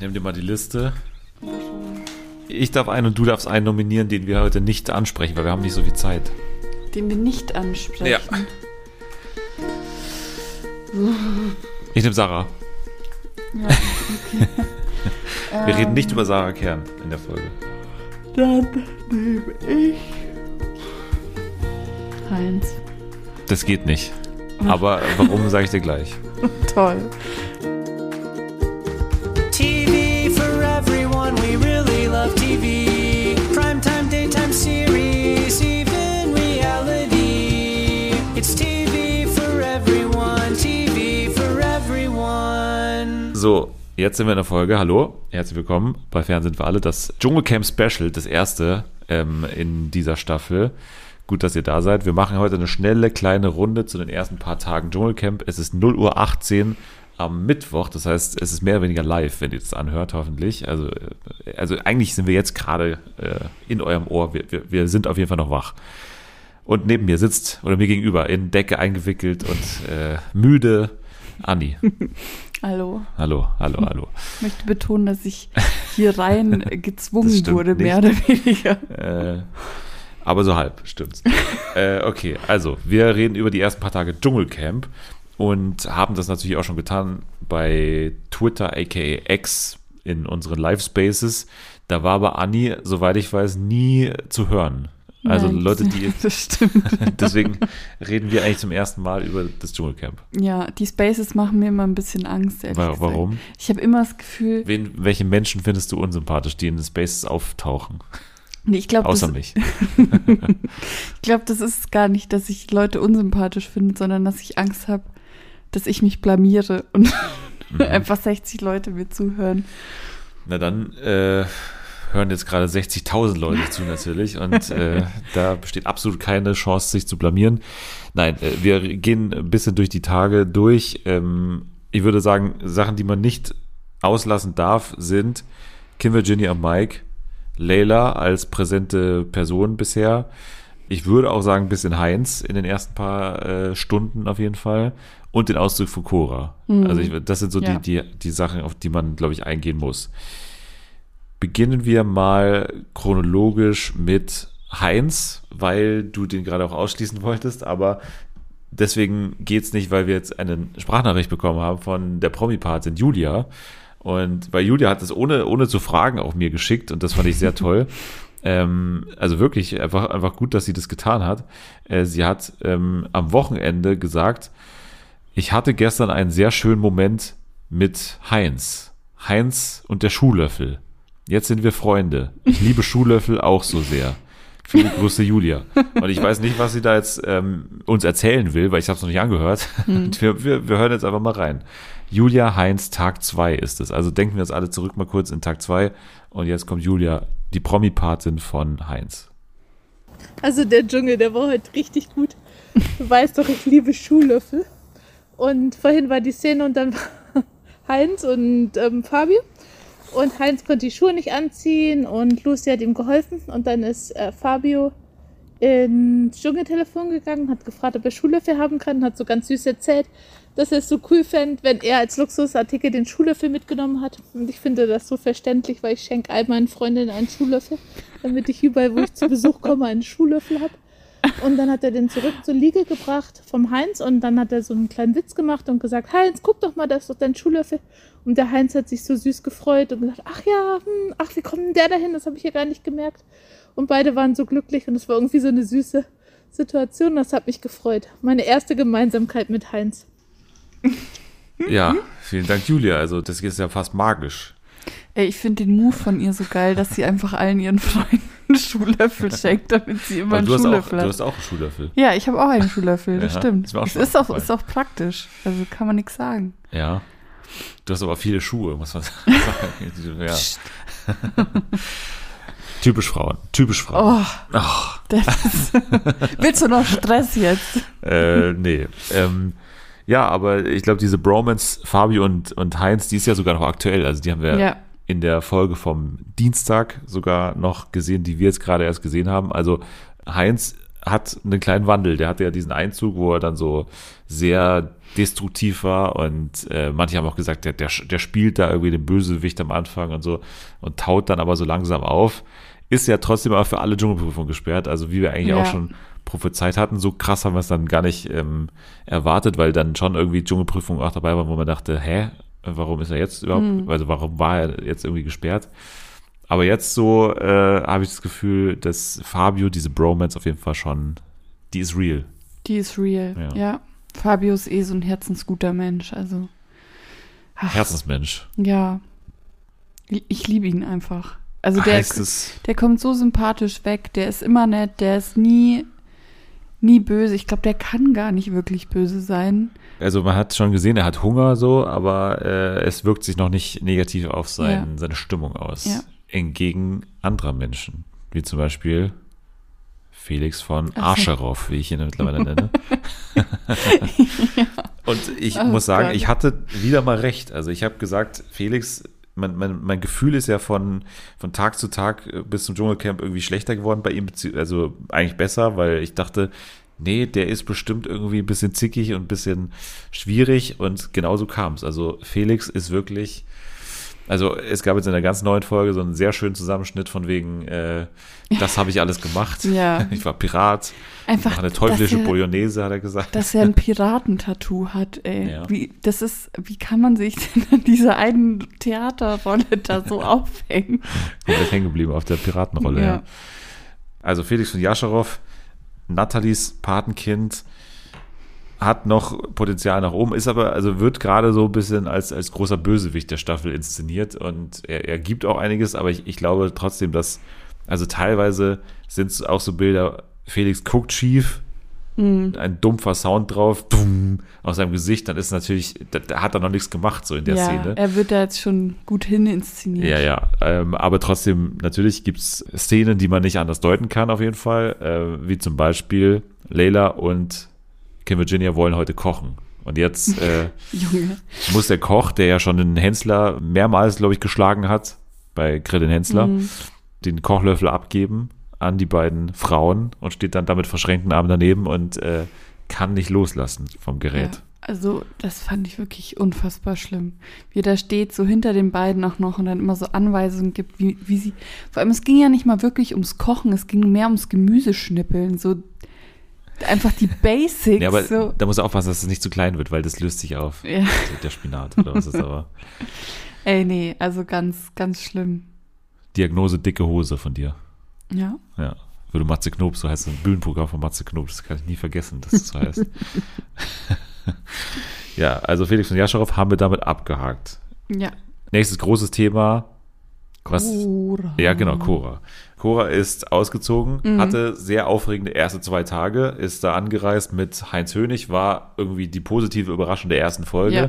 Nimm dir mal die Liste. Ich darf einen und du darfst einen nominieren, den wir heute nicht ansprechen, weil wir haben nicht so viel Zeit. Den wir nicht ansprechen. Ja. Ich nehme Sarah. Ja, okay. Wir reden nicht über Sarah Kern in der Folge. Dann nehme ich Heinz. Das geht nicht. Aber warum, sage ich dir gleich. Toll. Love TV. Primetime, daytime series, even reality. It's TV for everyone, TV for everyone. So, jetzt sind wir in der Folge. Hallo, herzlich willkommen bei Fernsehen für alle. Das Dschungelcamp Special, das erste ähm, in dieser Staffel. Gut, dass ihr da seid. Wir machen heute eine schnelle kleine Runde zu den ersten paar Tagen Dschungelcamp. Es ist 0 Uhr 18 am Mittwoch. Das heißt, es ist mehr oder weniger live, wenn ihr das anhört, hoffentlich. Also, äh, also eigentlich sind wir jetzt gerade äh, in eurem Ohr. Wir, wir, wir sind auf jeden Fall noch wach. Und neben mir sitzt, oder mir gegenüber, in Decke eingewickelt und äh, müde, Anni. Hallo. Hallo, hallo, hallo. Ich möchte betonen, dass ich hier rein Das gezwungen wurde, nicht. mehr oder weniger. Äh, aber so halb, stimmt's. äh, okay, also wir reden über die ersten paar Tage Dschungelcamp und haben das natürlich auch schon getan bei Twitter, aka X, in unseren Live-Spaces. Da war aber Anni, soweit ich weiß, nie zu hören. Also Nein, Leute, die. Das stimmt. Deswegen reden wir eigentlich zum ersten Mal über das Dschungelcamp. Ja, die Spaces machen mir immer ein bisschen Angst, ehrlich Wa- gesagt. Warum? Ich habe immer das Gefühl, Wen, welche Menschen findest du unsympathisch, die in den Spaces auftauchen? nee, ich glaube, Außer das, mich. ich glaub, das ist gar nicht, dass ich Leute unsympathisch finde, sondern dass ich Angst habe, dass ich mich blamiere und Mhm. einfach 60 Leute mir zuhören. Na dann äh, hören jetzt gerade 60.000 Leute zu natürlich und äh, da besteht absolut keine Chance, sich zu blamieren. Nein, äh, wir gehen ein bisschen durch die Tage durch. Ähm, ich würde sagen, Sachen, die man nicht auslassen darf, sind Kim Virginia und Mike, Layla als präsente Person bisher. Ich würde auch sagen, ein bisschen Heinz in den ersten paar äh, Stunden auf jeden Fall. Und den Auszug von Cora. Also ich, das sind so Ja. die, die, die Sachen, auf die man, glaube ich, eingehen muss. Beginnen wir mal chronologisch mit Heinz, weil du den gerade auch ausschließen wolltest, aber deswegen geht's nicht, weil wir jetzt eine Sprachnachricht bekommen haben von der Promi-Patin Julia. Und weil Julia hat es ohne, ohne zu fragen auch mir geschickt und das fand ich sehr toll. Ähm, also wirklich einfach, einfach gut, dass sie das getan hat. Äh, sie hat ähm, am Wochenende gesagt, ich hatte gestern einen sehr schönen Moment mit Heinz. Heinz und der Schuhlöffel. Jetzt sind wir Freunde. Ich liebe Schuhlöffel auch so sehr. Viele Grüße, Julia. Und ich weiß nicht, was sie da jetzt ähm, uns erzählen will, weil ich habe es noch nicht angehört. Und wir, wir, wir hören jetzt einfach mal rein. Julia Heinz, Tag 2 ist es. Also denken wir uns alle zurück mal kurz in Tag 2. Und jetzt kommt Julia, die Promi-Patin von Heinz. Also der Dschungel, der war heute richtig gut. Du weißt doch, ich liebe Schuhlöffel. Und vorhin war die Szene und dann war Heinz und ähm, Fabio. Und Heinz konnte die Schuhe nicht anziehen und Lucy hat ihm geholfen. Und dann ist äh, Fabio ins Dschungeltelefon gegangen, hat gefragt, ob er Schuhlöffel haben kann, hat so ganz süß erzählt, dass er es so cool fände, wenn er als Luxusartikel den Schuhlöffel mitgenommen hat. Und ich finde das so verständlich, weil ich schenke all meinen Freundinnen einen Schuhlöffel, damit ich überall, wo ich zu Besuch komme, einen Schuhlöffel habe. Und dann hat er den zurück zur Liege gebracht vom Heinz und dann hat er so einen kleinen Witz gemacht und gesagt, Heinz, guck doch mal, das ist doch dein Schuhlöffel. Und der Heinz hat sich so süß gefreut und gesagt, ach ja, hm, ach, wie kommt denn der dahin? Das habe ich ja gar nicht gemerkt. Und beide waren so glücklich und es war irgendwie so eine süße Situation. Das hat mich gefreut. Meine erste Gemeinsamkeit mit Heinz. Ja, vielen Dank, Julia. Also das ist ja fast magisch. Ey, ich finde den Move von ihr so geil, dass sie einfach allen ihren Freunden Schuhlöffel schenkt, damit sie immer einen hast auch, Schuhlöffel du hat. hast auch einen Schuhlöffel. Ja, ich habe auch einen Schuhlöffel, das Ja, stimmt. ist Es ist auch, ist auch praktisch. Also kann man nichts sagen. Ja. Du hast aber viele Schuhe, muss man sagen. Typisch Frauen. Typisch Frauen. Oh, ist, Willst du noch Stress jetzt? äh, nee. Ähm, ja, aber ich glaube, diese Bromance, Fabio und, und Heinz, die ist ja sogar noch aktuell. Also die haben wir Ja. In der Folge vom Dienstag sogar noch gesehen, die wir jetzt gerade erst gesehen haben. Also Heinz hat einen kleinen Wandel. Der hatte ja diesen Einzug, wo er dann so sehr destruktiv war und äh, manche haben auch gesagt, der, der, der spielt da irgendwie den Bösewicht am Anfang und so und taut dann aber so langsam auf. Ist ja trotzdem aber für alle Dschungelprüfungen gesperrt, also wie wir eigentlich Ja. auch schon prophezeit hatten. So krass haben wir es dann gar nicht ähm, erwartet, weil dann schon irgendwie Dschungelprüfungen auch dabei waren, wo man dachte, hä, warum ist er jetzt überhaupt, also warum war er jetzt irgendwie gesperrt? Aber jetzt so äh, habe ich das Gefühl, dass Fabio diese Bromance auf jeden Fall schon, die ist real. Die ist real. Ja. Ja. Fabio ist eh so ein herzensguter Mensch. Also, ach, Herzensmensch. ja. Ich, liebe ihn einfach. Also der, der kommt so sympathisch weg. Der ist immer nett. Der ist nie, nie böse. Ich glaube, der kann gar nicht wirklich böse sein. also man hat schon gesehen, er hat Hunger so, aber äh, es wirkt sich noch nicht negativ auf sein, Ja. seine Stimmung aus. Ja. Entgegen anderer Menschen, wie zum Beispiel Felix von Ach. Arscherow, wie ich ihn mittlerweile nenne. Und ich Oh muss sagen, Gott. ich hatte wieder mal recht. Also ich habe gesagt, Felix, mein, mein, mein Gefühl ist ja von, von Tag zu Tag äh, bis zum Dschungelcamp irgendwie schlechter geworden bei ihm, also eigentlich besser, weil ich dachte, nee, der ist bestimmt irgendwie ein bisschen zickig und ein bisschen schwierig und genauso kam es. Also Felix ist wirklich, also es gab jetzt in der ganz neuen Folge so einen sehr schönen Zusammenschnitt von wegen, äh, das habe ich alles gemacht. Ja. Ich war Pirat, Einfach, eine teuflische er, Bolognese, hat er gesagt. dass er ein Piratentattoo hat, ey. Ja. Wie, das ist, wie kann man sich denn an dieser einen Theaterrolle da so aufhängen? komplett hängen geblieben auf der Piratenrolle. Ja. Ja. Also Felix von Jascherow, Nathalies Patenkind, hat noch Potenzial nach oben, ist aber, also wird gerade so ein bisschen als, als großer Bösewicht der Staffel inszeniert und er, er gibt auch einiges, aber ich, ich glaube trotzdem, dass, also teilweise sind es auch so Bilder, Felix guckt schief, ein dumpfer Sound drauf, dumm, aus seinem Gesicht, dann ist natürlich, da, da hat er noch nichts gemacht, so in der ja, Szene. er wird da jetzt schon gut hin inszeniert. Ja, ja. Ähm, aber trotzdem, natürlich gibt es Szenen, die man nicht anders deuten kann, auf jeden Fall. Äh, wie zum Beispiel Layla und Kim Virginia wollen heute kochen. Und jetzt äh, muss der Koch, der ja schon den Hensler mehrmals, glaube ich, geschlagen hat, bei Grill den Hensler, Mhm. den Kochlöffel abgeben an die beiden Frauen und steht dann damit verschränkten Armen daneben und äh, kann nicht loslassen vom Gerät. Ja, also das fand ich wirklich unfassbar schlimm. Wie er da steht, so hinter den beiden auch noch und dann immer so Anweisungen gibt, wie, wie sie. Vor allem, es ging ja nicht mal wirklich ums Kochen, es ging mehr ums Gemüseschnippeln. So einfach die Basics. Ja, aber so. da muss er aufpassen, dass es nicht zu klein wird, weil das löst sich auf. Ja. Also der Spinat oder was ist aber. Ey, nee, also ganz, ganz schlimm. Diagnose dicke Hose von dir. Ja. Ja. Würde Matze Knob, so heißt ein Bühnenprogramm von Matze Knob, das kann ich nie vergessen, dass es so heißt. ja, also Felix von Jascharow haben wir damit abgehakt. Ja. Nächstes großes Thema. Was, Cora. ja, genau, Cora. Cora ist ausgezogen, Mhm. hatte sehr aufregende erste zwei Tage, ist da angereist mit Heinz Hönig, war irgendwie die positive Überraschung der ersten Folge. Ja.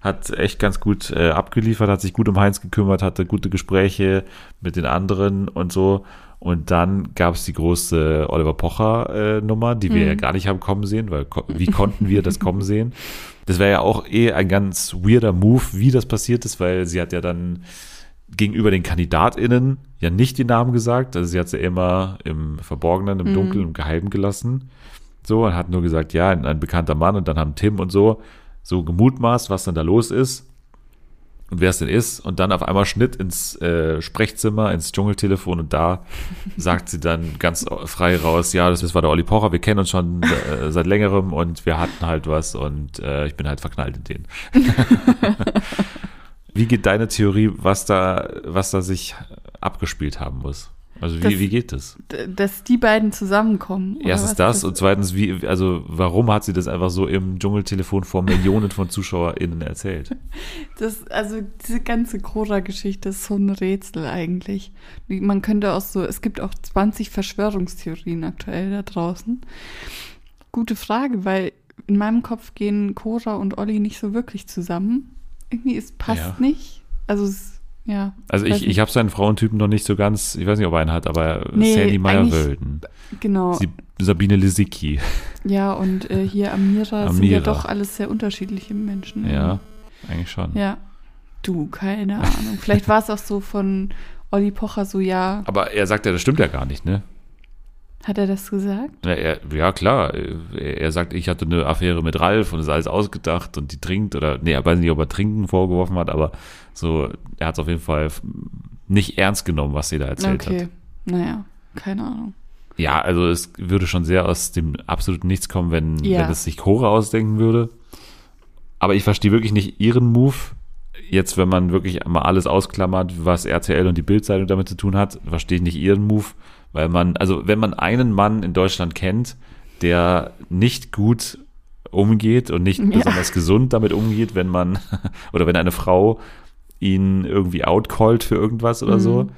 Hat echt ganz gut äh, abgeliefert, hat sich gut um Heinz gekümmert, hatte gute Gespräche mit den anderen und so. Und dann gab es die große Oliver Pocher-Nummer, die wir Mhm. ja gar nicht haben kommen sehen, weil ko- wie konnten wir das kommen sehen? Das wäre ja auch eh ein ganz weirder Move, wie das passiert ist, weil sie hat ja dann gegenüber den KandidatInnen ja nicht die Namen gesagt. Also sie hat sie immer im Verborgenen, im Mhm. Dunkeln, im Geheimen gelassen. So, und hat nur gesagt, ja, ein, bekannter Mann und dann haben Tim und so so gemutmaßt, was dann da los ist und wer es denn ist. Und dann auf einmal Schnitt ins äh, Sprechzimmer, ins Dschungeltelefon und da sagt sie dann ganz frei raus, ja, das war der Olli Pocher, wir kennen uns schon äh, seit längerem und wir hatten halt was und äh, ich bin halt verknallt in den. Wie geht deine Theorie, was da, was da sich abgespielt haben muss? Also wie, Das- wie geht das? Dass die beiden zusammenkommen. Erstens was? das und zweitens, wie, also warum hat sie das einfach so im Dschungeltelefon vor Millionen von ZuschauerInnen erzählt? Das, also diese ganze Cora-Geschichte ist so ein Rätsel eigentlich. Man könnte auch so, es gibt auch 20 Verschwörungstheorien aktuell da draußen. Gute Frage, weil in meinem Kopf gehen Cora und Olli nicht so wirklich zusammen. Irgendwie, es passt Ja. nicht. Also es, ja. Also ich, nicht. ich habe seinen Frauentypen noch nicht so ganz, ich weiß nicht, ob er einen hat, aber Nee, Sandy Meyer-Wölden, Genau. Sie- Sabine Lisicki, ja, und äh, hier Amira, sind ja Amira. doch alles sehr unterschiedliche Menschen. ja, eigentlich schon. Ja. Du, keine Ahnung. Vielleicht war es auch so von Olli Pocher so, ja, Aber er sagt ja, das stimmt ja gar nicht, ne? Hat er das gesagt? Ja, er, ja klar. Er, er sagt, ich hatte eine Affäre mit Ralf und ist alles ausgedacht und die trinkt oder, nee, er weiß nicht, ob er Trinken vorgeworfen hat, aber so, er hat es auf jeden Fall nicht ernst genommen, was sie da erzählt okay. hat. Naja, keine Ahnung. Ja, also es würde schon sehr aus dem absoluten Nichts kommen, wenn, Ja. wenn es sich Cora ausdenken würde. Aber ich verstehe wirklich nicht ihren Move. Jetzt, wenn man wirklich mal alles ausklammert, was RTL und die Bildzeitung damit zu tun hat, verstehe ich nicht ihren Move, weil man, also wenn man einen Mann in Deutschland kennt, der nicht gut umgeht und nicht Ja. besonders gesund damit umgeht, wenn man oder wenn eine Frau ihn irgendwie outcallt für irgendwas oder so,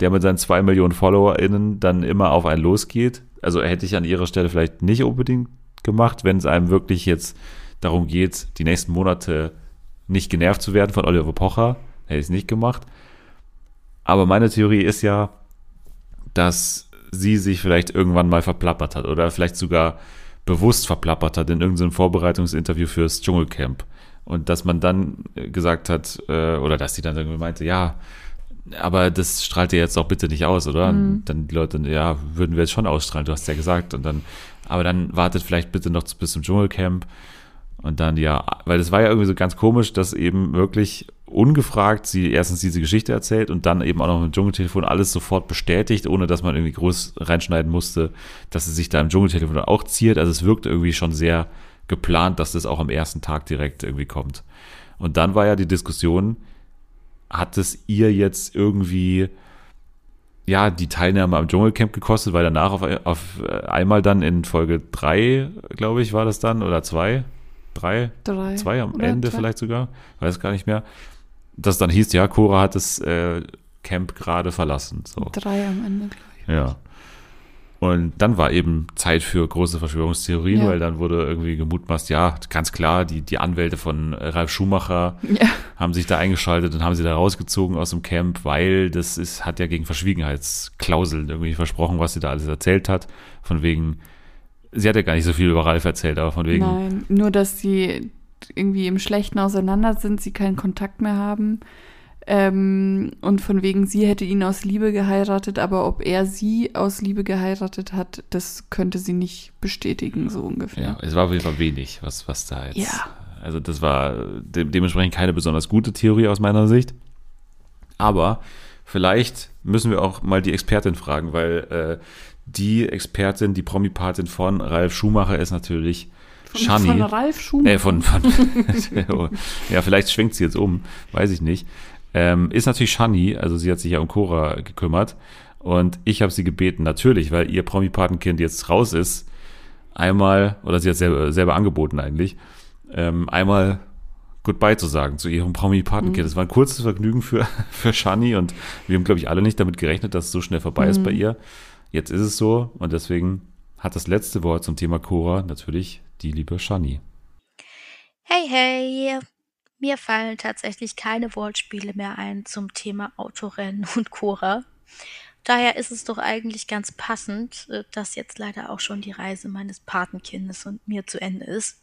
der mit seinen zwei Millionen FollowerInnen dann immer auf einen losgeht. Also hätte ich an ihrer Stelle vielleicht nicht unbedingt gemacht, wenn es einem wirklich jetzt darum geht, die nächsten Monate nicht genervt zu werden von Oliver Pocher, hätte ich es nicht gemacht. Aber meine Theorie ist ja, dass sie sich vielleicht irgendwann mal verplappert hat oder vielleicht sogar bewusst verplappert hat in irgendeinem Vorbereitungsinterview fürs Dschungelcamp. Und dass man dann äh, gesagt hat, äh, oder dass sie dann irgendwie meinte, ja, aber das strahlt ihr jetzt auch bitte nicht aus, oder? Und dann die Leute, ja, würden wir jetzt schon ausstrahlen, du hast ja gesagt. Und dann, aber dann wartet vielleicht bitte noch bis zum Dschungelcamp. Und dann, ja, weil es war ja irgendwie so ganz komisch, dass eben wirklich ungefragt sie erstens diese Geschichte erzählt und dann eben auch noch im Dschungeltelefon alles sofort bestätigt, ohne dass man irgendwie groß reinschneiden musste, dass sie sich da im Dschungeltelefon auch ziert. Also es wirkt irgendwie schon sehr geplant, dass das auch am ersten Tag direkt irgendwie kommt. Und dann war ja die Diskussion, hat es ihr jetzt irgendwie ja, die Teilnahme am Dschungelcamp gekostet, weil danach auf, auf einmal dann in Folge drei, glaube ich, war das dann, oder zwei, drei, Drei. zwei am Ende drei? vielleicht sogar, weiß gar nicht mehr, dass dann hieß, ja, Cora hat das äh, Camp gerade verlassen. So. Drei am Ende, glaube ich. Ja. Und dann war eben Zeit für große Verschwörungstheorien, Ja. weil dann wurde irgendwie gemutmaßt, ja, ganz klar, die, die Anwälte von Ralf Schumacher Ja. haben sich da eingeschaltet und haben sie da rausgezogen aus dem Camp, weil das ist, hat ja gegen Verschwiegenheitsklauseln irgendwie versprochen, was sie da alles erzählt hat. Von wegen, sie hat ja gar nicht so viel über Ralf erzählt, aber von wegen, Nein, nur dass sie irgendwie im Schlechten auseinander sind, sie keinen Kontakt mehr haben. Ähm, und von wegen, sie hätte ihn aus Liebe geheiratet, aber ob er sie aus Liebe geheiratet hat, das könnte sie nicht bestätigen, so ungefähr. ja, es war auf jeden Fall wenig, was, was da jetzt. Ja. Also das war de dementsprechend keine besonders gute Theorie aus meiner Sicht. Aber vielleicht müssen wir auch mal die Expertin fragen, weil äh, die Expertin, die Promi-Patin von Ralf Schumacher ist natürlich Von, Shani. von Ralf Schumacher. Äh, von, von ja, vielleicht schwenkt sie jetzt um, weiß ich nicht. Ähm, ist natürlich Shani, also sie hat sich ja um Cora gekümmert. Und ich habe sie gebeten, natürlich, weil ihr Promi-Patenkind jetzt raus ist, einmal, oder sie hat selber, selber angeboten eigentlich, ähm, einmal Goodbye zu sagen zu ihrem Promi-Patenkind. Das war ein kurzes Vergnügen für, für Shani und wir haben, glaube ich, alle nicht damit gerechnet, dass es so schnell vorbei ist bei ihr. Jetzt ist es so und deswegen hat das letzte Wort zum Thema Cora natürlich die liebe Shani. Hey, hey! Mir fallen tatsächlich keine Wortspiele mehr ein zum Thema Autorennen und Cora. Daher ist es doch eigentlich ganz passend, äh, dass jetzt leider auch schon die Reise meines Patenkindes und mir zu Ende ist.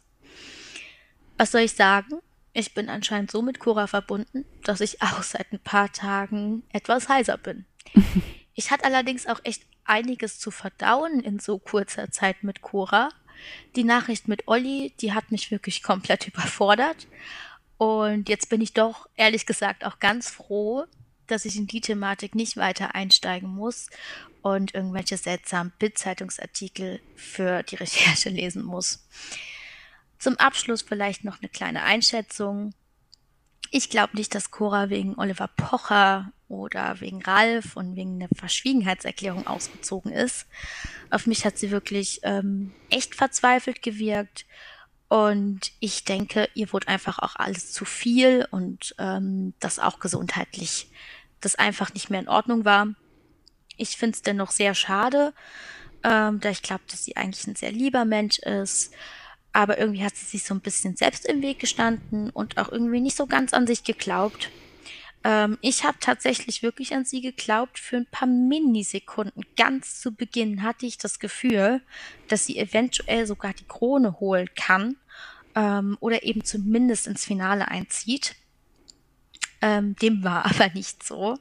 Was soll ich sagen? Ich bin anscheinend so mit Cora verbunden, dass ich auch seit ein paar Tagen etwas heiser bin. Ich hatte allerdings auch echt einiges zu verdauen in so kurzer Zeit mit Cora. Die Nachricht mit Olli, die hat mich wirklich komplett überfordert. Und jetzt bin ich doch, ehrlich gesagt, auch ganz froh, dass ich in die Thematik nicht weiter einsteigen muss und irgendwelche seltsamen Bild-Zeitungsartikel für die Recherche lesen muss. Zum Abschluss vielleicht noch eine kleine Einschätzung. Ich glaube nicht, dass Cora wegen Oliver Pocher oder wegen Ralf und wegen einer Verschwiegenheitserklärung ausgezogen ist. Auf mich hat sie wirklich ähm, echt verzweifelt gewirkt. Und ich denke, ihr wurde einfach auch alles zu viel und ähm, das auch gesundheitlich, das einfach nicht mehr in Ordnung war. Ich finde es dennoch sehr schade, ähm, da ich glaube, dass sie eigentlich ein sehr lieber Mensch ist. Aber irgendwie hat sie sich so ein bisschen selbst im Weg gestanden und auch irgendwie nicht so ganz an sich geglaubt. Ähm, ich habe tatsächlich wirklich an sie geglaubt. Für ein paar Minisekunden ganz zu Beginn hatte ich das Gefühl, dass sie eventuell sogar die Krone holen kann ähm, oder eben zumindest ins Finale einzieht. Ähm, dem war aber nicht so.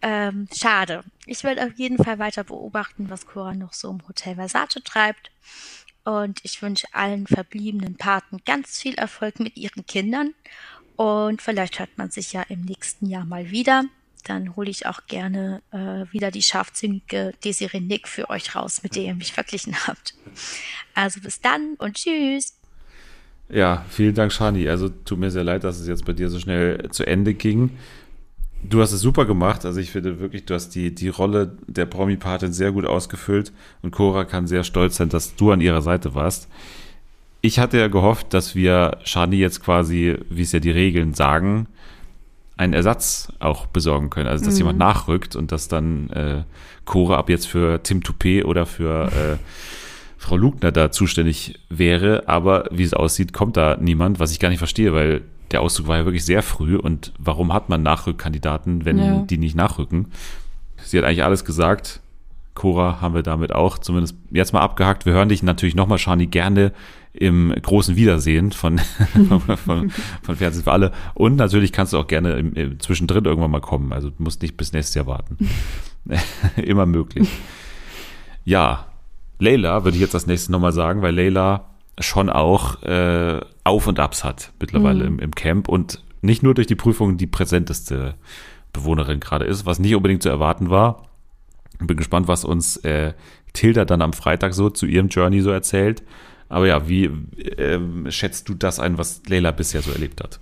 Ähm, schade. Ich werde auf jeden Fall weiter beobachten, was Cora noch so im Hotel Versace treibt. Und ich wünsche allen verbliebenen Paten ganz viel Erfolg mit ihren Kindern. Und vielleicht hört man sich ja im nächsten Jahr mal wieder. Dann hole ich auch gerne äh, wieder die scharfzüngige Desiree Nick für euch raus, mit der ihr mich verglichen habt. Also bis dann und tschüss. Ja, vielen Dank, Shani. Also tut mir sehr leid, dass es jetzt bei dir so schnell zu Ende ging. Du hast es super gemacht. Also ich finde wirklich, du hast die, die Rolle der Promi-Patin sehr gut ausgefüllt und Cora kann sehr stolz sein, dass du an ihrer Seite warst. Ich hatte ja gehofft, dass wir Shani jetzt quasi, wie es ja die Regeln sagen, einen Ersatz auch besorgen können. Also dass Mhm. jemand nachrückt und dass dann äh, Cora ab jetzt für Tim Toupet oder für äh, Frau Lugner da zuständig wäre, aber wie es aussieht, kommt da niemand, was ich gar nicht verstehe, weil der Auszug war ja wirklich sehr früh und warum hat man Nachrückkandidaten, wenn Ja. die nicht nachrücken? Sie hat eigentlich alles gesagt. Cora haben wir damit auch zumindest jetzt mal abgehakt. Wir hören dich natürlich nochmal, Shani, gerne im großen Wiedersehen von, von, von, Fernsehen für alle. Und natürlich kannst du auch gerne im, im zwischendrin irgendwann mal kommen. Also du musst nicht bis nächstes Jahr warten. Immer möglich. Ja, Leila würde ich jetzt als nächstes nochmal sagen, weil Leila schon auch äh, Auf und Abs hat mittlerweile im, im Camp und nicht nur durch die Prüfung die präsenteste Bewohnerin gerade ist, was nicht unbedingt zu erwarten war. Bin gespannt, was uns äh, Tilda dann am Freitag so zu ihrem Journey so erzählt. Aber ja, wie ähm, schätzt du das ein, was Leila bisher so erlebt hat?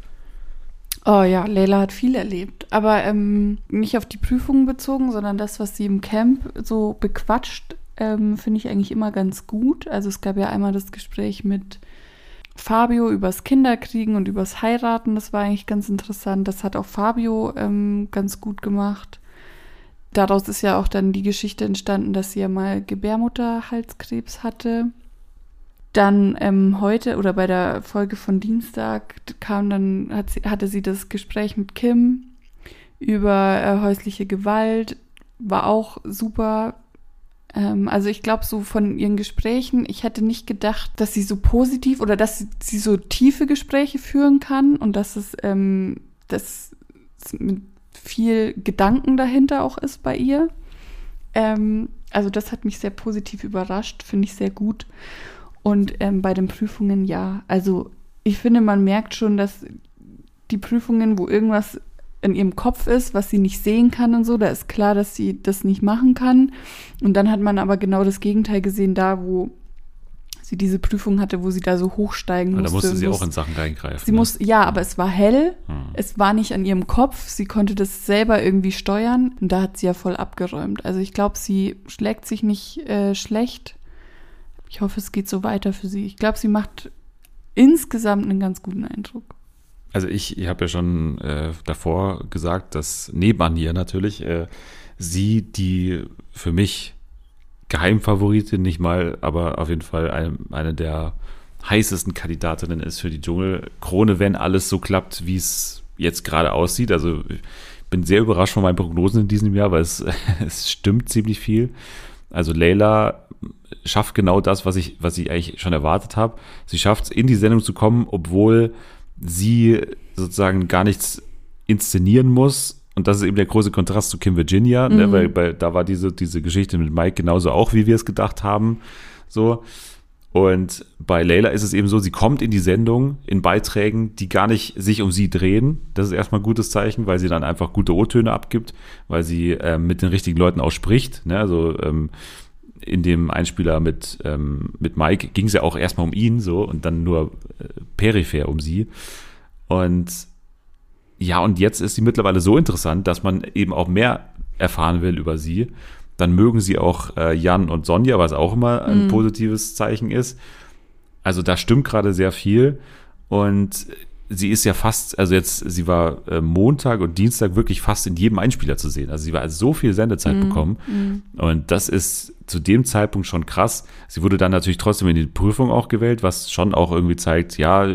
Oh ja, Leila hat viel erlebt. Aber ähm, nicht auf die Prüfungen bezogen, sondern das, was sie im Camp so bequatscht, ähm, finde ich eigentlich immer ganz gut. Also es gab ja einmal das Gespräch mit Fabio übers Kinderkriegen und übers Heiraten. Das war eigentlich ganz interessant. Das hat auch Fabio ähm, ganz gut gemacht. Daraus ist ja auch dann die Geschichte entstanden, dass sie ja mal Gebärmutterhalskrebs hatte. Dann ähm, heute oder bei der Folge von Dienstag kam dann, hat sie, hatte sie das Gespräch mit Kim über äh, häusliche Gewalt, war auch super. Ähm, also ich glaube, so von ihren Gesprächen, ich hätte nicht gedacht, dass sie so positiv oder dass sie, sie so tiefe Gespräche führen kann und dass es, ähm, dass es mit viel Gedanken dahinter auch ist bei ihr. Ähm, also das hat mich sehr positiv überrascht, finde ich sehr gut. Und ähm, bei den Prüfungen ja. Also ich finde, man merkt schon, dass die Prüfungen, wo irgendwas in ihrem Kopf ist, was sie nicht sehen kann und so, da ist klar, dass sie das nicht machen kann. Und dann hat man aber genau das Gegenteil gesehen, da wo sie diese Prüfung hatte, wo sie da so hochsteigen Aber musste. da musste sie auch in Sachen reingreifen. Sie ne? muss, ja, aber es war hell. Hm. Es war nicht an ihrem Kopf. Sie konnte das selber irgendwie steuern. Und da hat sie ja voll abgeräumt. Also ich glaube, sie schlägt sich nicht äh, schlecht. Ich hoffe, es geht so weiter für sie. Ich glaube, sie macht insgesamt einen ganz guten Eindruck. Also ich, ich habe ja schon äh, davor gesagt, dass nebenan hier natürlich äh, sie die für mich Geheimfavoritin nicht mal, aber auf jeden Fall ein, eine der heißesten Kandidatinnen ist für die Dschungelkrone, wenn alles so klappt, wie es jetzt gerade aussieht. Also ich bin sehr überrascht von meinen Prognosen in diesem Jahr, weil es, es stimmt ziemlich viel. Also Leila schafft genau das, was ich, was ich eigentlich schon erwartet habe. Sie schafft es, in die Sendung zu kommen, obwohl sie sozusagen gar nichts inszenieren muss. Und das ist eben der große Kontrast zu Kim Virginia, ne, Mhm. weil, weil da war diese, diese Geschichte mit Mike genauso auch, wie wir es gedacht haben. So. Und bei Leila ist es eben so, sie kommt in die Sendung in Beiträgen, die gar nicht sich um sie drehen. Das ist erstmal ein gutes Zeichen, weil sie dann einfach gute O-Töne abgibt, weil sie ähm, mit den richtigen Leuten auch spricht. Ne? Also ähm, in dem Einspieler mit, ähm, mit Mike ging es ja auch erstmal um ihn so und dann nur äh, peripher um sie. Und ja, und jetzt ist sie mittlerweile so interessant, dass man eben auch mehr erfahren will über sie. Dann mögen sie auch äh, Jan und Sonja, was auch immer ein Mhm. positives Zeichen ist. Also da stimmt gerade sehr viel. Und sie ist ja fast, also jetzt, sie war äh, Montag und Dienstag wirklich fast in jedem Einspieler zu sehen. Also sie war so viel Sendezeit bekommen. Und das ist zu dem Zeitpunkt schon krass. Sie wurde dann natürlich trotzdem in die Prüfung auch gewählt, was schon auch irgendwie zeigt, ja,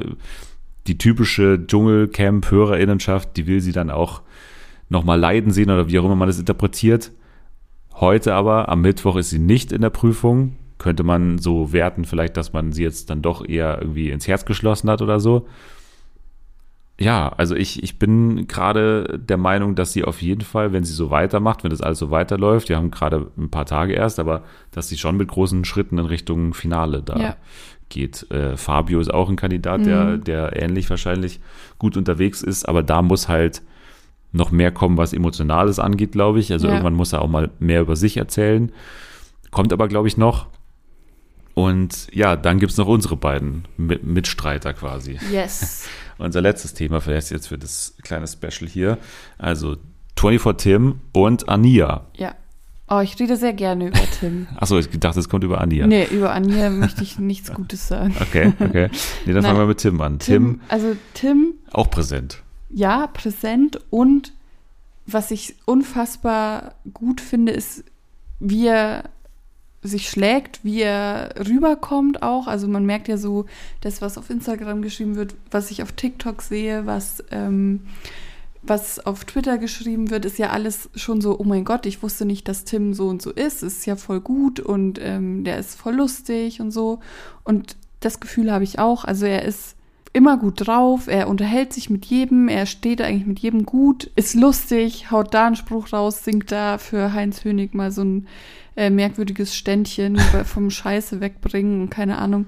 die typische Dschungelcamp-Hörerinnenschaft, die will sie dann auch nochmal leiden sehen oder wie auch immer man das interpretiert. Heute aber, am Mittwoch ist sie nicht in der Prüfung. Könnte man so werten, vielleicht, dass man sie jetzt dann doch eher irgendwie ins Herz geschlossen hat oder so. Ja, also ich, ich bin gerade der Meinung, dass sie auf jeden Fall, wenn sie so weitermacht, wenn das alles so weiterläuft, wir haben gerade ein paar Tage erst, aber dass sie schon mit großen Schritten in Richtung Finale da Ja. geht. Äh, Fabio ist auch ein Kandidat, der, Mhm. der ähnlich wahrscheinlich gut unterwegs ist, aber da muss halt noch mehr kommen, was Emotionales angeht, glaube ich. Also Ja. irgendwann muss er auch mal mehr über sich erzählen. Kommt aber, glaube ich, noch. Und ja, dann gibt es noch unsere beiden Mi- Mitstreiter quasi. Yes. Unser letztes Thema vielleicht jetzt für das kleine Special hier. Also 24 Tim und Ania. Ja. Oh, ich rede sehr gerne über Tim. Achso, ich dachte, es kommt über Ania. Nee, über Anja möchte ich nichts Gutes sagen. Okay, okay. Nee, dann Nein. fangen wir mit Tim an. Tim, also Tim, auch präsent. ja, präsent und was ich unfassbar gut finde, ist, wie er sich schlägt, wie er rüberkommt auch. Also man merkt ja so, das, was auf Instagram geschrieben wird, was ich auf TikTok sehe, was, ähm, was auf Twitter geschrieben wird, ist ja alles schon so, oh mein Gott, ich wusste nicht, dass Tim so und so ist. Ist ja voll gut und ähm, der ist voll lustig und so. Und das Gefühl habe ich auch. Also er ist immer gut drauf, er unterhält sich mit jedem, er steht eigentlich mit jedem gut, ist lustig, haut da einen Spruch raus, singt da für Heinz Hönig mal so ein äh, merkwürdiges Ständchen vom Scheiße wegbringen und keine Ahnung.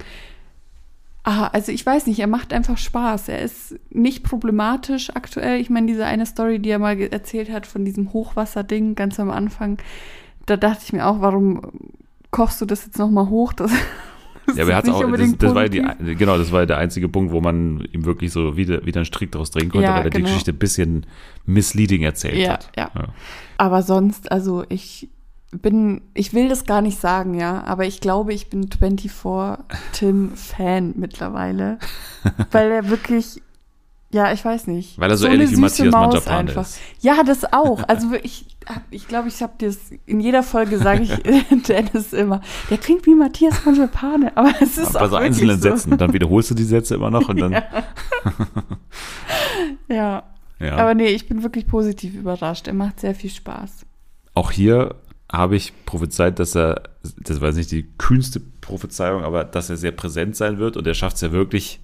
Ah, also ich weiß nicht, er macht einfach Spaß. Er ist nicht problematisch aktuell. Ich meine, diese eine Story, die er mal erzählt hat von diesem Hochwasserding ganz am Anfang, da dachte ich mir auch, warum kochst du das jetzt nochmal hoch? Das Ja, aber er hat auch, das, das war ja die, genau, das war ja der einzige Punkt, wo man ihm wirklich so wieder, wieder einen Strick draus drehen konnte, Ja, weil er die genau. Geschichte ein bisschen misleading erzählt Ja, hat. ja. Aber sonst, also ich bin, ich will das gar nicht sagen, ja, aber ich glaube, ich bin 24 Tim Fan mittlerweile, weil er wirklich, ja, ich weiß nicht. Weil er so eine ähnlich wie Matthias einfach. ist. Ja, das auch. Also ich, hab- ich glaube, ich habe dir das in jeder Folge sage ich Dennis immer. Der klingt wie Matthias Manjapane, aber es ist Bei auch so einzelnen so. Sätzen. Dann wiederholst du die Sätze immer noch und dann, ja. Ja. Aber nee, ich bin wirklich positiv überrascht. Er macht sehr viel Spaß. Auch hier habe ich prophezeit, dass er, das war jetzt nicht die kühnste Prophezeiung, aber dass er sehr präsent sein wird und er schafft es ja wirklich.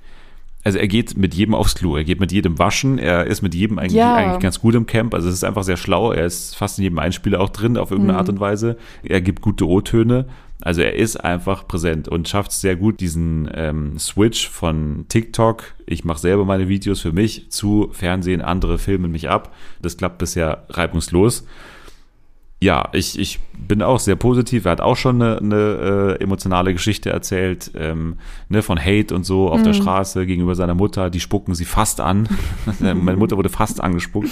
Also er geht mit jedem aufs Klo, er geht mit jedem waschen, er ist mit jedem eigentlich, Ja. eigentlich ganz gut im Camp. Also es ist einfach sehr schlau, er ist fast in jedem Einspieler auch drin, auf irgendeine Mhm. Art und Weise. Er gibt gute O-Töne. Also er ist einfach präsent und schafft es sehr gut, diesen ähm, Switch von TikTok, ich mache selber meine Videos für mich, zu Fernsehen, andere filmen mich ab. Das klappt bisher reibungslos ja, ich, ich bin auch sehr positiv. Er hat auch schon eine, eine äh, emotionale Geschichte erzählt, ähm, ne, von Hate und so auf der Straße gegenüber seiner Mutter. Die spucken sie fast an. Meine Mutter wurde fast angespuckt.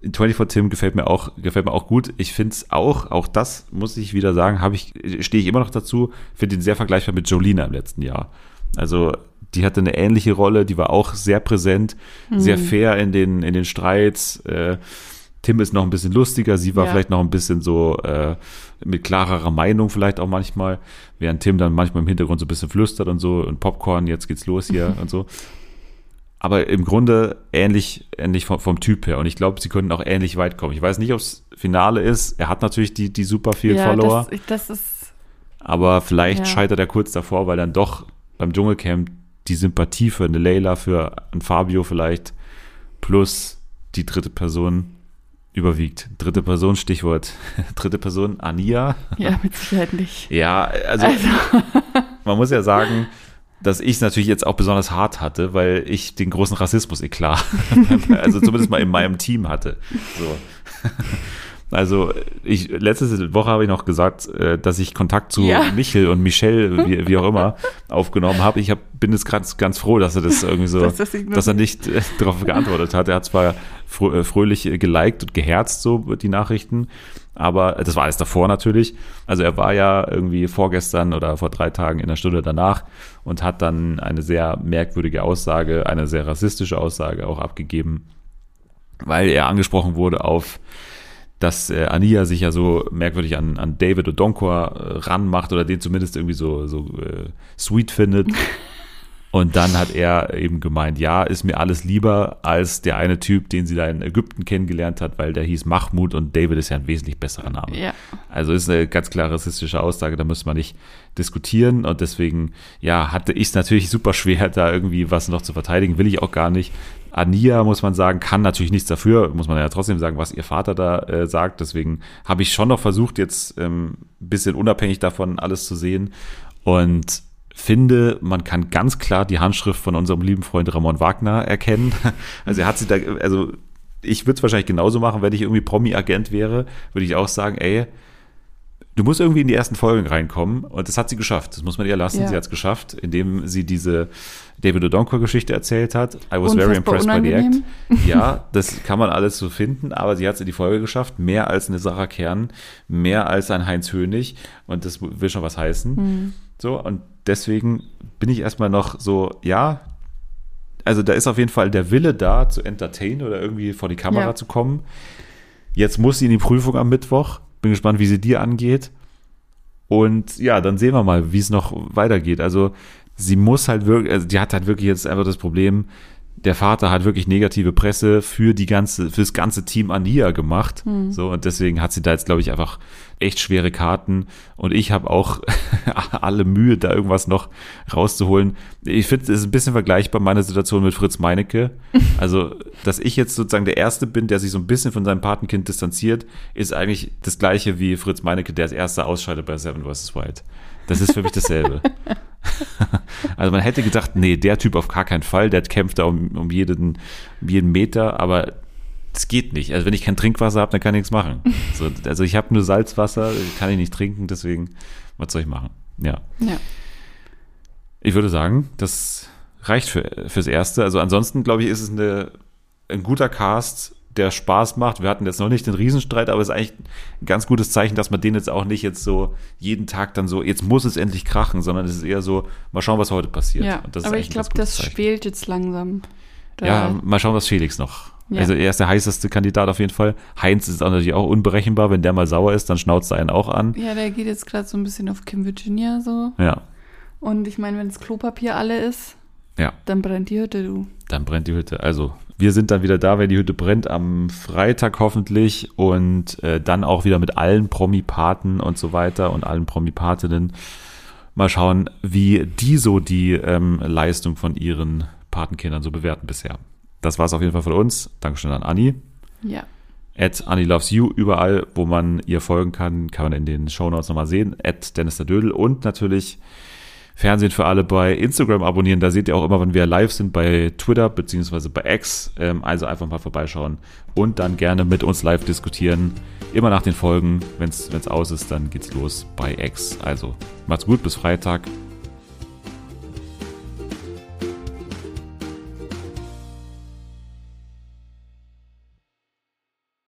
24 Tim gefällt mir auch, gefällt mir auch gut. Ich finde es auch, auch das muss ich wieder sagen, habe ich, stehe ich immer noch dazu, finde ihn sehr vergleichbar mit Jolina im letzten Jahr. Also, die hatte eine ähnliche Rolle, die war auch sehr präsent, sehr fair in den, in den Streits. Äh, Tim ist noch ein bisschen lustiger, sie war Ja. vielleicht noch ein bisschen so äh, mit klarerer Meinung vielleicht auch manchmal, während Tim dann manchmal im Hintergrund so ein bisschen flüstert und so und Popcorn, jetzt geht's los hier und so. Aber im Grunde ähnlich, ähnlich vom, vom Typ her. Und ich glaube, sie könnten auch ähnlich weit kommen. Ich weiß nicht, ob es Finale ist. Er hat natürlich die, die super vielen ja, Follower. Das, das ist, Aber vielleicht Ja. scheitert er kurz davor, weil dann doch beim Dschungelcamp die Sympathie für eine Leila, für ein Fabio vielleicht, plus die dritte Person überwiegt. Dritte Person, Stichwort dritte Person, Ania. ja, mit Sicherheit nicht. Ja, also, man muss ja sagen, dass ich es natürlich jetzt auch besonders hart hatte, weil ich den großen Rassismus-Eklat, also zumindest mal in meinem Team hatte. So. Also ich letzte Woche habe ich noch gesagt, äh, dass ich Kontakt zu Ja. Michel und Michelle, wie, wie auch immer, aufgenommen habe. Ich hab, bin jetzt ganz, ganz froh, dass er das irgendwie so, Dass das dass er nicht äh, darauf geantwortet hat. Er hat zwar frö äh, fröhlich äh, geliked und geherzt so die Nachrichten, aber das war alles davor natürlich. Also er war ja irgendwie vorgestern oder vor drei Tagen in der Stunde danach und hat dann eine sehr merkwürdige Aussage, eine sehr rassistische Aussage auch abgegeben, weil er angesprochen wurde auf dass äh, Ania sich ja so merkwürdig an, an David Odonkor äh, ranmacht oder den zumindest irgendwie so, so äh, sweet findet. Und dann hat er eben gemeint, ja, ist mir alles lieber als der eine Typ, den sie da in Ägypten kennengelernt hat, weil der hieß Mahmoud und David ist ja ein wesentlich besserer Name. Ja. Also ist eine ganz klar rassistische Aussage, da muss man nicht diskutieren und deswegen, ja, hatte ich es natürlich super schwer, da irgendwie was noch zu verteidigen, will ich auch gar nicht. Ania, muss man sagen, kann natürlich nichts dafür, muss man ja trotzdem sagen, was ihr Vater da äh, sagt. Deswegen habe ich schon noch versucht, jetzt ähm, ein bisschen unabhängig davon alles zu sehen. Und finde, man kann ganz klar die Handschrift von unserem lieben Freund Ramon Wagner erkennen. Also er hat sie da, also ich würde es wahrscheinlich genauso machen, wenn ich irgendwie Promi-Agent wäre, würde ich auch sagen, ey, du musst irgendwie in die ersten Folgen reinkommen und das hat sie geschafft. Das muss man ihr lassen. Ja. Sie hat es geschafft, indem sie diese David Odonkor-Geschichte erzählt hat. I was very Unfassbar impressed by the act. unangenehm. Ja, das kann man alles so finden, aber sie hat es in die Folge geschafft. Mehr als eine Sarah Kern, mehr als ein Heinz Hönig und das will schon was heißen. Hm. So, und deswegen bin ich erstmal noch so, ja, also da ist auf jeden Fall der Wille da, zu entertainen oder irgendwie vor die Kamera Ja. zu kommen. Jetzt muss sie in die Prüfung am Mittwoch. Bin gespannt, wie sie dir angeht. Und ja, dann sehen wir mal, wie es noch weitergeht. Also sie muss halt wirklich, also die hat halt wirklich jetzt einfach das Problem, der Vater hat wirklich negative Presse für die ganze, für das ganze Team Ania gemacht. So, und deswegen hat sie da jetzt, glaube ich, einfach echt schwere Karten. Und ich habe auch alle Mühe, da irgendwas noch rauszuholen. Ich finde, es ist ein bisschen vergleichbar meine Situation mit Fritz Meinecke. Also, dass ich jetzt sozusagen der Erste bin, der sich so ein bisschen von seinem Patenkind distanziert, ist eigentlich das gleiche wie Fritz Meinecke, der als Erster ausscheidet bei Seven vs. Wild. Das ist für mich dasselbe. Also man hätte gedacht, nee, der Typ auf gar keinen Fall, der kämpft da um, um, jeden, um jeden Meter, aber es geht nicht. Also wenn ich kein Trinkwasser habe, dann kann ich nichts machen. So, also ich habe nur Salzwasser, kann ich nicht trinken, deswegen, was soll ich machen? Ja. Ja. Ich würde sagen, das reicht für, fürs Erste. Also ansonsten, glaube ich, ist es eine, ein guter Cast, der Spaß macht. Wir hatten jetzt noch nicht den Riesenstreit, aber es ist eigentlich ein ganz gutes Zeichen, dass man den jetzt auch nicht jetzt so jeden Tag dann so, jetzt muss es endlich krachen, sondern es ist eher so, mal schauen, was heute passiert. ja. Aber ich glaube, das spielt jetzt langsam. Da- Ja, mal schauen, was Felix noch. Ja. Also er ist der heißeste Kandidat auf jeden Fall. Heinz ist auch natürlich auch unberechenbar. Wenn der mal sauer ist, dann schnauzt er einen auch an. ja, der geht jetzt gerade so ein bisschen auf Kim Virginia so. Ja, Und ich meine, wenn das Klopapier alle ist, ja, dann brennt die Hütte, du. dann brennt die Hütte. Also wir sind dann wieder da, wenn die Hütte brennt, am Freitag hoffentlich und äh, dann auch wieder mit allen Promi-Paten und so weiter und allen Promi-Patinnen. Mal schauen, wie die so die ähm, Leistung von ihren Patenkindern so bewerten bisher. Das war es auf jeden Fall von uns. Dankeschön an Anni. Ja. At Annie Loves You, überall, wo man ihr folgen kann, kann man in den Shownotes nochmal sehen. At Dennis der Dödel und natürlich Fernsehen für alle bei Instagram abonnieren. Da seht ihr auch immer, wenn wir live sind bei Twitter beziehungsweise bei X. Ähm, also einfach mal vorbeischauen und dann gerne mit uns live diskutieren. Immer nach den Folgen. Wenn es aus ist, dann geht's los bei X. Also macht's gut, bis Freitag.